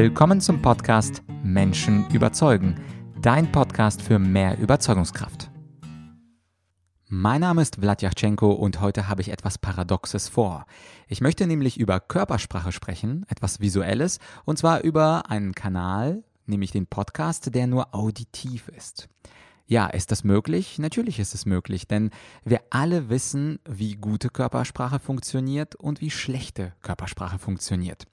Willkommen zum Podcast Menschen überzeugen, dein Podcast für mehr Überzeugungskraft. Mein Name ist Vladyachenko und heute habe ich etwas Paradoxes vor. Ich möchte nämlich über Körpersprache sprechen, etwas Visuelles, und zwar über einen Kanal, nämlich den Podcast, der nur auditiv ist. Ja, ist das möglich? Natürlich ist es möglich, denn wir alle wissen, wie gute Körpersprache funktioniert und wie schlechte Körpersprache funktioniert.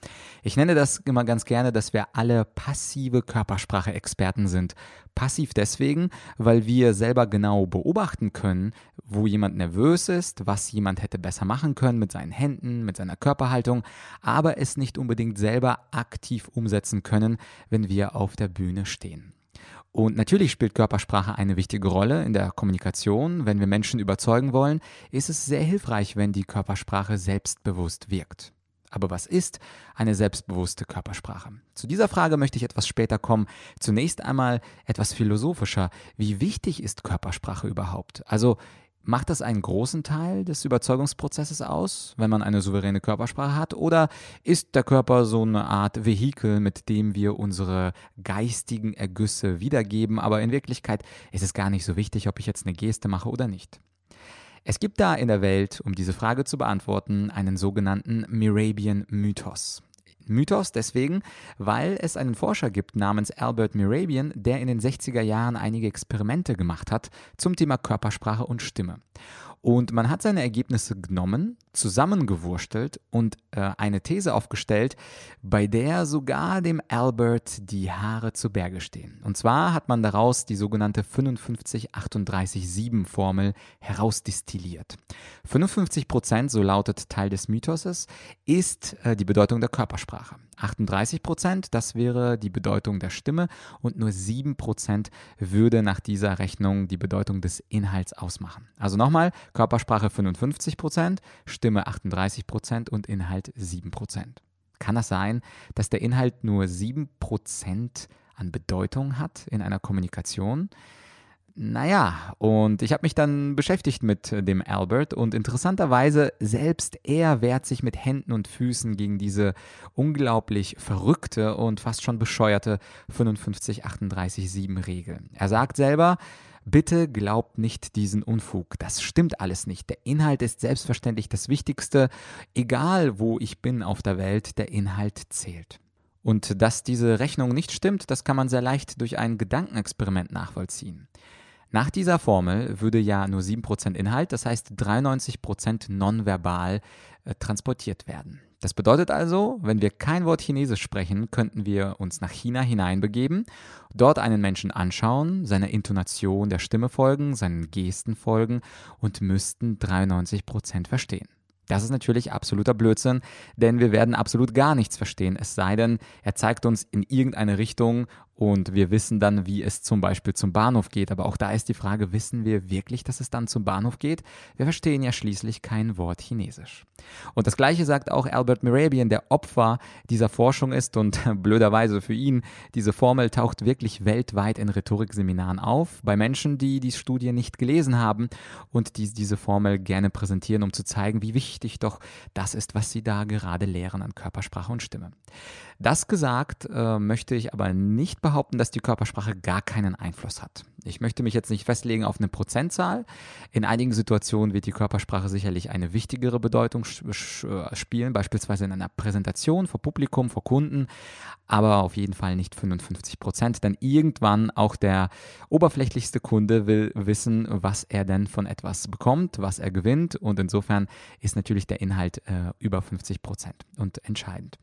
Ich nenne das immer ganz gerne, dass wir alle passive Körpersprache-Experten sind. Passiv deswegen, weil wir selber genau beobachten können, wo jemand nervös ist, was jemand hätte besser machen können mit seinen Händen, mit seiner Körperhaltung, aber es nicht unbedingt selber aktiv umsetzen können, wenn wir auf der Bühne stehen. Und natürlich spielt Körpersprache eine wichtige Rolle in der Kommunikation. Wenn wir Menschen überzeugen wollen, ist es sehr hilfreich, wenn die Körpersprache selbstbewusst wirkt. Aber was ist eine selbstbewusste Körpersprache? Zu dieser Frage möchte ich etwas später kommen. Zunächst einmal etwas philosophischer. Wie wichtig ist Körpersprache überhaupt? Also Macht das einen großen Teil des Überzeugungsprozesses aus, wenn man eine souveräne Körpersprache hat? Oder ist der Körper so eine Art Vehikel, mit dem wir unsere geistigen Ergüsse wiedergeben? Aber in Wirklichkeit ist es gar nicht so wichtig, ob ich jetzt eine Geste mache oder nicht. Es gibt da in der Welt, um diese Frage zu beantworten, einen sogenannten Mirabian Mythos. Mythos deswegen, weil es einen Forscher gibt namens Albert Mirabian, der in den 60er Jahren einige Experimente gemacht hat zum Thema Körpersprache und Stimme. Und man hat seine Ergebnisse genommen, zusammengewurstelt und äh, eine These aufgestellt, bei der sogar dem Albert die Haare zu Berge stehen. Und zwar hat man daraus die sogenannte 55-38-7 Formel herausdestilliert. 55 Prozent, so lautet Teil des Mythoses, ist äh, die Bedeutung der Körpersprache. 38 Prozent, das wäre die Bedeutung der Stimme und nur 7 Prozent würde nach dieser Rechnung die Bedeutung des Inhalts ausmachen. Also nochmal, Körpersprache 55 Prozent, Stimme 38 Prozent und Inhalt 7 Prozent. Kann das sein, dass der Inhalt nur 7 Prozent an Bedeutung hat in einer Kommunikation? Naja, und ich habe mich dann beschäftigt mit dem Albert und interessanterweise selbst er wehrt sich mit Händen und Füßen gegen diese unglaublich verrückte und fast schon bescheuerte 55-38-7 Regel. Er sagt selber, Bitte glaubt nicht diesen Unfug. Das stimmt alles nicht. Der Inhalt ist selbstverständlich das Wichtigste. Egal wo ich bin auf der Welt, der Inhalt zählt. Und dass diese Rechnung nicht stimmt, das kann man sehr leicht durch ein Gedankenexperiment nachvollziehen. Nach dieser Formel würde ja nur 7% Inhalt, das heißt 93% nonverbal äh, transportiert werden. Das bedeutet also, wenn wir kein Wort Chinesisch sprechen, könnten wir uns nach China hineinbegeben, dort einen Menschen anschauen, seiner Intonation der Stimme folgen, seinen Gesten folgen und müssten 93% verstehen. Das ist natürlich absoluter Blödsinn, denn wir werden absolut gar nichts verstehen, es sei denn, er zeigt uns in irgendeine Richtung und wir wissen dann, wie es zum Beispiel zum Bahnhof geht. Aber auch da ist die Frage, wissen wir wirklich, dass es dann zum Bahnhof geht? Wir verstehen ja schließlich kein Wort Chinesisch. Und das Gleiche sagt auch Albert Mirabian, der Opfer dieser Forschung ist und blöderweise für ihn, diese Formel taucht wirklich weltweit in Rhetorikseminaren auf, bei Menschen, die die Studie nicht gelesen haben und die diese Formel gerne präsentieren, um zu zeigen, wie wichtig doch das ist, was sie da gerade lehren an Körpersprache und Stimme. Das gesagt, äh, möchte ich aber nicht behaupten, dass die Körpersprache gar keinen Einfluss hat. Ich möchte mich jetzt nicht festlegen auf eine Prozentzahl. In einigen Situationen wird die Körpersprache sicherlich eine wichtigere Bedeutung äh, spielen, beispielsweise in einer Präsentation vor Publikum, vor Kunden, aber auf jeden Fall nicht 55 Prozent, denn irgendwann auch der oberflächlichste Kunde will wissen, was er denn von etwas bekommt, was er gewinnt und insofern ist natürlich der Inhalt äh, über 50 Prozent und entscheidend.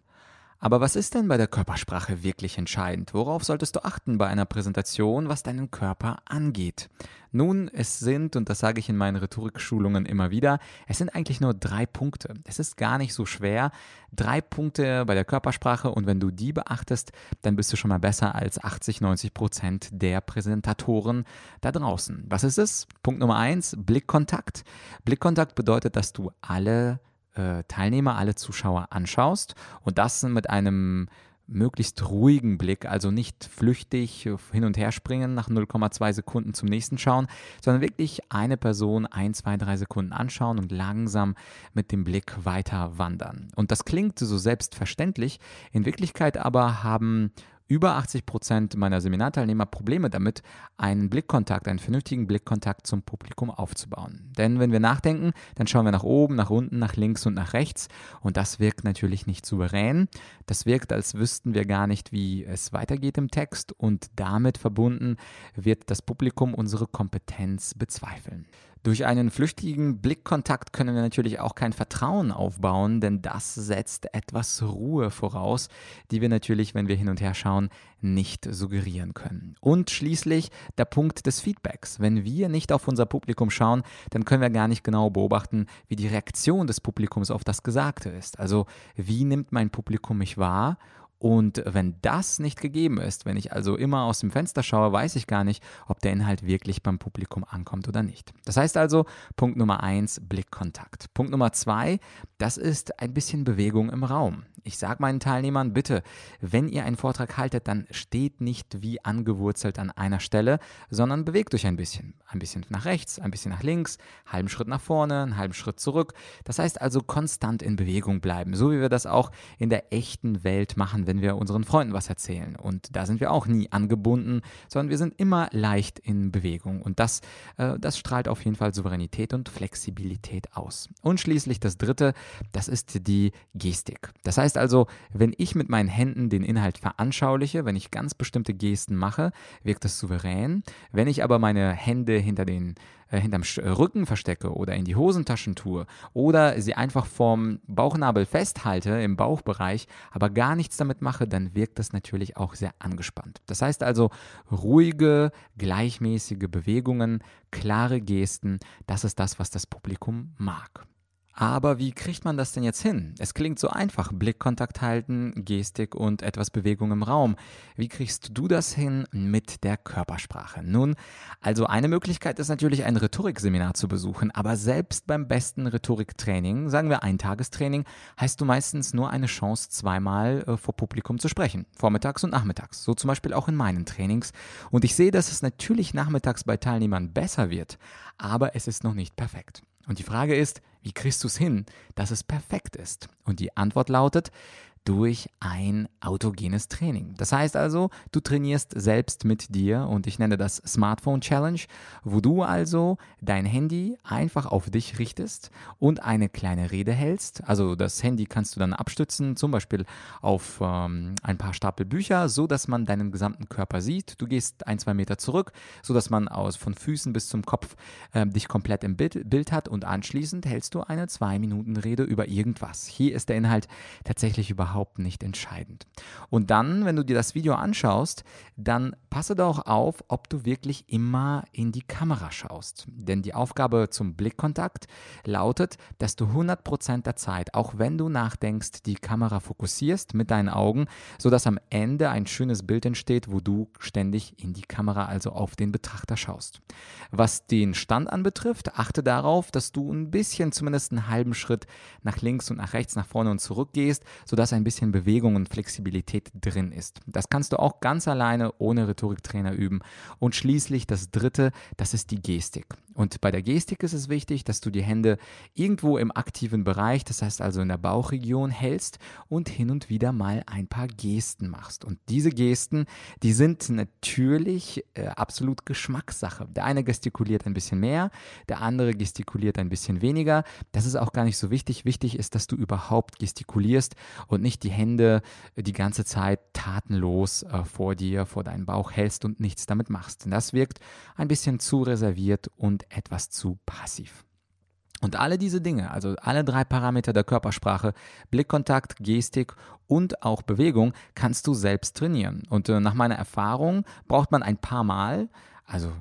Aber was ist denn bei der Körpersprache wirklich entscheidend? Worauf solltest du achten bei einer Präsentation, was deinen Körper angeht? Nun, es sind, und das sage ich in meinen Rhetorikschulungen immer wieder, es sind eigentlich nur drei Punkte. Es ist gar nicht so schwer. Drei Punkte bei der Körpersprache und wenn du die beachtest, dann bist du schon mal besser als 80, 90 Prozent der Präsentatoren da draußen. Was ist es? Punkt Nummer eins, Blickkontakt. Blickkontakt bedeutet, dass du alle äh, Teilnehmer, alle Zuschauer anschaust und das mit einem möglichst ruhigen Blick, also nicht flüchtig hin und her springen, nach 0,2 Sekunden zum nächsten schauen, sondern wirklich eine Person ein, zwei, drei Sekunden anschauen und langsam mit dem Blick weiter wandern. Und das klingt so selbstverständlich, in Wirklichkeit aber haben über 80 Prozent meiner Seminarteilnehmer Probleme damit, einen Blickkontakt, einen vernünftigen Blickkontakt zum Publikum aufzubauen. Denn wenn wir nachdenken, dann schauen wir nach oben, nach unten, nach links und nach rechts und das wirkt natürlich nicht souverän. Das wirkt, als wüssten wir gar nicht, wie es weitergeht im Text und damit verbunden wird das Publikum unsere Kompetenz bezweifeln. Durch einen flüchtigen Blickkontakt können wir natürlich auch kein Vertrauen aufbauen, denn das setzt etwas Ruhe voraus, die wir natürlich, wenn wir hin und her schauen, nicht suggerieren können. Und schließlich der Punkt des Feedbacks. Wenn wir nicht auf unser Publikum schauen, dann können wir gar nicht genau beobachten, wie die Reaktion des Publikums auf das Gesagte ist. Also wie nimmt mein Publikum mich wahr und wenn das nicht gegeben ist, wenn ich also immer aus dem Fenster schaue, weiß ich gar nicht, ob der Inhalt wirklich beim Publikum ankommt oder nicht. Das heißt also, Punkt Nummer eins, Blickkontakt. Punkt Nummer zwei, das ist ein bisschen Bewegung im Raum. Ich sage meinen Teilnehmern, bitte, wenn ihr einen Vortrag haltet, dann steht nicht wie angewurzelt an einer Stelle, sondern bewegt euch ein bisschen. Ein bisschen nach rechts, ein bisschen nach links, halben Schritt nach vorne, einen halben Schritt zurück. Das heißt also konstant in Bewegung bleiben, so wie wir das auch in der echten Welt machen, wenn wir unseren Freunden was erzählen. Und da sind wir auch nie angebunden, sondern wir sind immer leicht in Bewegung. Und das, äh, das strahlt auf jeden Fall Souveränität und Flexibilität aus. Und schließlich das Dritte, das ist die Gestik. Das heißt also, wenn ich mit meinen Händen den Inhalt veranschauliche, wenn ich ganz bestimmte Gesten mache, wirkt das souverän. Wenn ich aber meine Hände hinter den äh, hinterm äh, Rücken verstecke oder in die Hosentaschen tue oder sie einfach vorm Bauchnabel festhalte im Bauchbereich, aber gar nichts damit mache, dann wirkt das natürlich auch sehr angespannt. Das heißt also ruhige, gleichmäßige Bewegungen, klare Gesten, das ist das, was das Publikum mag. Aber wie kriegt man das denn jetzt hin? Es klingt so einfach. Blickkontakt halten, Gestik und etwas Bewegung im Raum. Wie kriegst du das hin mit der Körpersprache? Nun, also eine Möglichkeit ist natürlich ein Rhetorikseminar zu besuchen, aber selbst beim besten Rhetoriktraining, sagen wir Eintagestraining, heißt du meistens nur eine Chance, zweimal äh, vor Publikum zu sprechen. Vormittags und nachmittags. So zum Beispiel auch in meinen Trainings. Und ich sehe, dass es natürlich nachmittags bei Teilnehmern besser wird, aber es ist noch nicht perfekt. Und die Frage ist, wie kriegst es hin, dass es perfekt ist? Und die Antwort lautet, durch ein autogenes Training. Das heißt also, du trainierst selbst mit dir und ich nenne das Smartphone Challenge, wo du also dein Handy einfach auf dich richtest und eine kleine Rede hältst. Also das Handy kannst du dann abstützen, zum Beispiel auf ähm, ein paar Stapel Bücher, so dass man deinen gesamten Körper sieht. Du gehst ein, zwei Meter zurück, so dass man aus von Füßen bis zum Kopf äh, dich komplett im Bild, Bild hat und anschließend hältst du eine zwei Minuten Rede über irgendwas. Hier ist der Inhalt tatsächlich überhaupt überhaupt nicht entscheidend. Und dann, wenn du dir das Video anschaust, dann passe doch auf, ob du wirklich immer in die Kamera schaust. Denn die Aufgabe zum Blickkontakt lautet, dass du 100% der Zeit, auch wenn du nachdenkst, die Kamera fokussierst mit deinen Augen, sodass am Ende ein schönes Bild entsteht, wo du ständig in die Kamera, also auf den Betrachter schaust. Was den Stand anbetrifft, achte darauf, dass du ein bisschen, zumindest einen halben Schritt nach links und nach rechts, nach vorne und zurück gehst, sodass ein ein bisschen Bewegung und Flexibilität drin ist. Das kannst du auch ganz alleine ohne Rhetoriktrainer üben. Und schließlich das dritte, das ist die Gestik. Und bei der Gestik ist es wichtig, dass du die Hände irgendwo im aktiven Bereich, das heißt also in der Bauchregion hältst und hin und wieder mal ein paar Gesten machst. Und diese Gesten, die sind natürlich äh, absolut Geschmackssache. Der eine gestikuliert ein bisschen mehr, der andere gestikuliert ein bisschen weniger. Das ist auch gar nicht so wichtig. Wichtig ist, dass du überhaupt gestikulierst und nicht die Hände die ganze Zeit tatenlos äh, vor dir, vor deinen Bauch hältst und nichts damit machst. Das wirkt ein bisschen zu reserviert und etwas zu passiv. Und alle diese Dinge, also alle drei Parameter der Körpersprache, Blickkontakt, Gestik und auch Bewegung, kannst du selbst trainieren. Und äh, nach meiner Erfahrung braucht man ein paar Mal, also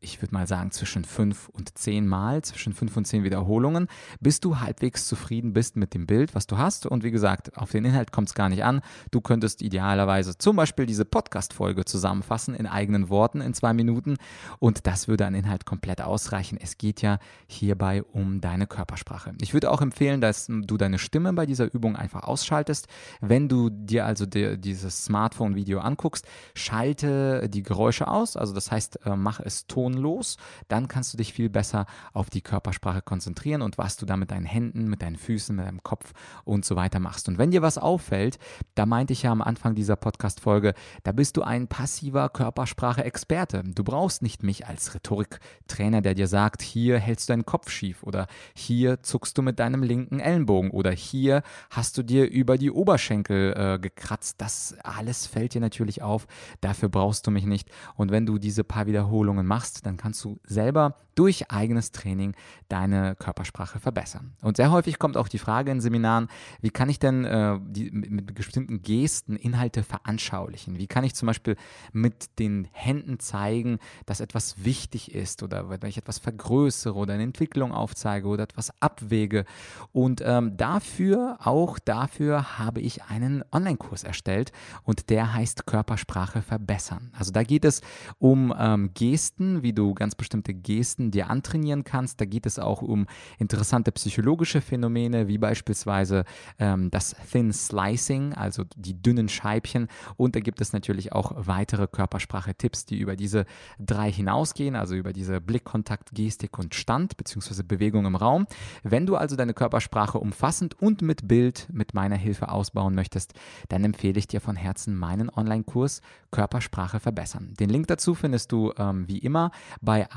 ich würde mal sagen, zwischen fünf und zehn Mal, zwischen fünf und zehn Wiederholungen, bis du halbwegs zufrieden bist mit dem Bild, was du hast. Und wie gesagt, auf den Inhalt kommt es gar nicht an. Du könntest idealerweise zum Beispiel diese Podcast-Folge zusammenfassen in eigenen Worten in zwei Minuten und das würde an Inhalt komplett ausreichen. Es geht ja hierbei um deine Körpersprache. Ich würde auch empfehlen, dass du deine Stimme bei dieser Übung einfach ausschaltest. Wenn du dir also die, dieses Smartphone-Video anguckst, schalte die Geräusche aus. Also das heißt, äh, mach es ton los, dann kannst du dich viel besser auf die Körpersprache konzentrieren und was du da mit deinen Händen, mit deinen Füßen, mit deinem Kopf und so weiter machst. Und wenn dir was auffällt, da meinte ich ja am Anfang dieser Podcast-Folge, da bist du ein passiver Körpersprache-Experte. Du brauchst nicht mich als Rhetoriktrainer, der dir sagt, hier hältst du deinen Kopf schief oder hier zuckst du mit deinem linken Ellenbogen oder hier hast du dir über die Oberschenkel äh, gekratzt. Das alles fällt dir natürlich auf. Dafür brauchst du mich nicht. Und wenn du diese paar Wiederholungen machst, dann kannst du selber durch eigenes Training deine Körpersprache verbessern. Und sehr häufig kommt auch die Frage in Seminaren, wie kann ich denn äh, die, mit, bestimmten Gesten Inhalte veranschaulichen? Wie kann ich zum Beispiel mit den Händen zeigen, dass etwas wichtig ist oder wenn ich etwas vergrößere oder eine Entwicklung aufzeige oder etwas abwäge? Und ähm, dafür, auch dafür habe ich einen Online-Kurs erstellt und der heißt Körpersprache verbessern. Also da geht es um ähm, Gesten, wie du ganz bestimmte Gesten dir antrainieren kannst. Da geht es auch um interessante psychologische Phänomene, wie beispielsweise ähm, das Thin Slicing, also die dünnen Scheibchen. Und da gibt es natürlich auch weitere Körpersprache-Tipps, die über diese drei hinausgehen, also über diese Blickkontakt, Gestik und Stand bzw. Bewegung im Raum. Wenn du also deine Körpersprache umfassend und mit Bild mit meiner Hilfe ausbauen möchtest, dann empfehle ich dir von Herzen meinen Online-Kurs Körpersprache verbessern. Den Link dazu findest du ähm, wie immer bei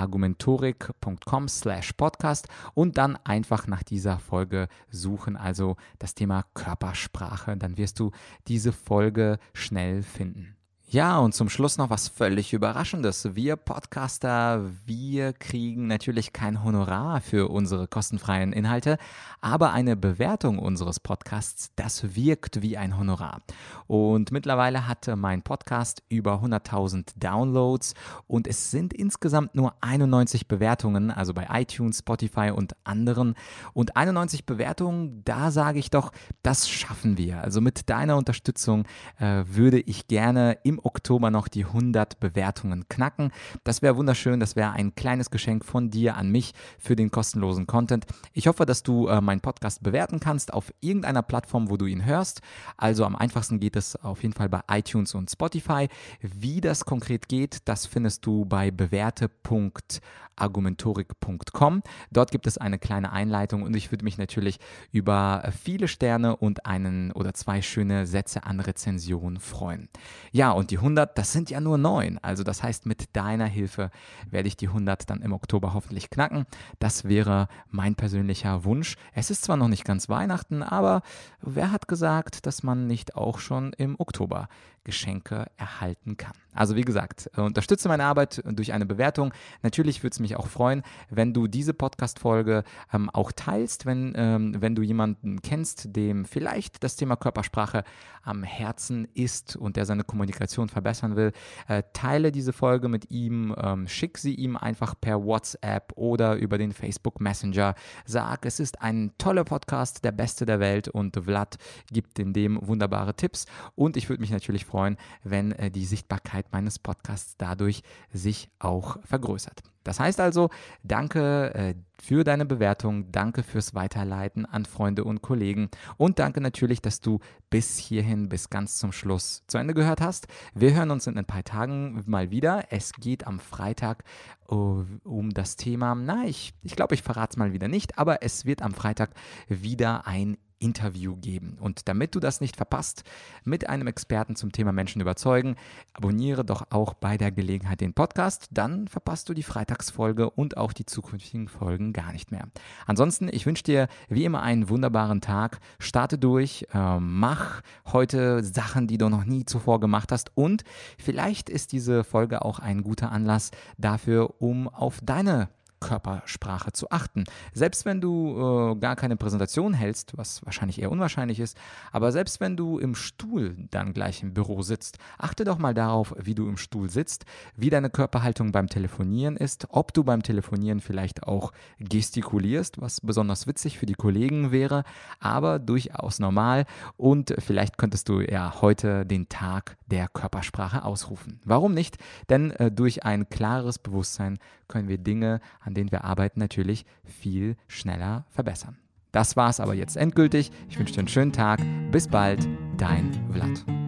argumentorik.com slash podcast und dann einfach nach dieser Folge suchen, also das Thema Körpersprache. Dann wirst du diese Folge schnell finden. Ja, und zum Schluss noch was völlig Überraschendes. Wir Podcaster, wir kriegen natürlich kein Honorar für unsere kostenfreien Inhalte, aber eine Bewertung unseres Podcasts, das wirkt wie ein Honorar. Und mittlerweile hat mein Podcast über 100.000 Downloads und es sind insgesamt nur 91 Bewertungen, also bei iTunes, Spotify und anderen. Und 91 Bewertungen, da sage ich doch, das schaffen wir. Also mit deiner Unterstützung äh, würde ich gerne im Oktober noch die 100 Bewertungen knacken. Das wäre wunderschön. Das wäre ein kleines Geschenk von dir an mich für den kostenlosen Content. Ich hoffe, dass du äh, meinen Podcast bewerten kannst auf irgendeiner Plattform, wo du ihn hörst. Also am einfachsten geht es auf jeden Fall bei iTunes und Spotify. Wie das konkret geht, das findest du bei bewerte.argumentorik.com. Dort gibt es eine kleine Einleitung und ich würde mich natürlich über viele Sterne und einen oder zwei schöne Sätze an Rezension freuen. Ja, und die 100, das sind ja nur neun. Also das heißt, mit deiner Hilfe werde ich die 100 dann im Oktober hoffentlich knacken. Das wäre mein persönlicher Wunsch. Es ist zwar noch nicht ganz Weihnachten, aber wer hat gesagt, dass man nicht auch schon im Oktober Geschenke erhalten kann. Also wie gesagt, äh, unterstütze meine Arbeit durch eine Bewertung. Natürlich würde es mich auch freuen, wenn du diese Podcast-Folge ähm, auch teilst, wenn, ähm, wenn du jemanden kennst, dem vielleicht das Thema Körpersprache am Herzen ist und der seine Kommunikation verbessern will. Äh, teile diese Folge mit ihm, ähm, schick sie ihm einfach per WhatsApp oder über den Facebook Messenger. Sag, es ist ein toller Podcast, der beste der Welt und Vlad gibt in dem wunderbare Tipps und ich würde mich natürlich freuen, wenn äh, die Sichtbarkeit meines Podcasts dadurch sich auch vergrößert. Das heißt also, danke äh, für deine Bewertung, danke fürs Weiterleiten an Freunde und Kollegen und danke natürlich, dass du bis hierhin, bis ganz zum Schluss zu Ende gehört hast. Wir hören uns in ein paar Tagen mal wieder. Es geht am Freitag uh, um das Thema, na, ich, ich glaube, ich verrate es mal wieder nicht, aber es wird am Freitag wieder ein Interview geben. Und damit du das nicht verpasst, mit einem Experten zum Thema Menschen überzeugen, abonniere doch auch bei der Gelegenheit den Podcast, dann verpasst du die Freitagsfolge und auch die zukünftigen Folgen gar nicht mehr. Ansonsten, ich wünsche dir wie immer einen wunderbaren Tag, starte durch, äh, mach heute Sachen, die du noch nie zuvor gemacht hast und vielleicht ist diese Folge auch ein guter Anlass dafür, um auf deine Körpersprache zu achten. Selbst wenn du äh, gar keine Präsentation hältst, was wahrscheinlich eher unwahrscheinlich ist, aber selbst wenn du im Stuhl dann gleich im Büro sitzt, achte doch mal darauf, wie du im Stuhl sitzt, wie deine Körperhaltung beim Telefonieren ist, ob du beim Telefonieren vielleicht auch gestikulierst, was besonders witzig für die Kollegen wäre, aber durchaus normal und vielleicht könntest du ja heute den Tag der Körpersprache ausrufen. Warum nicht? Denn äh, durch ein klares Bewusstsein können wir Dinge, an denen wir arbeiten, natürlich viel schneller verbessern. Das war's aber jetzt endgültig. Ich wünsche dir einen schönen Tag. Bis bald, dein Vlad.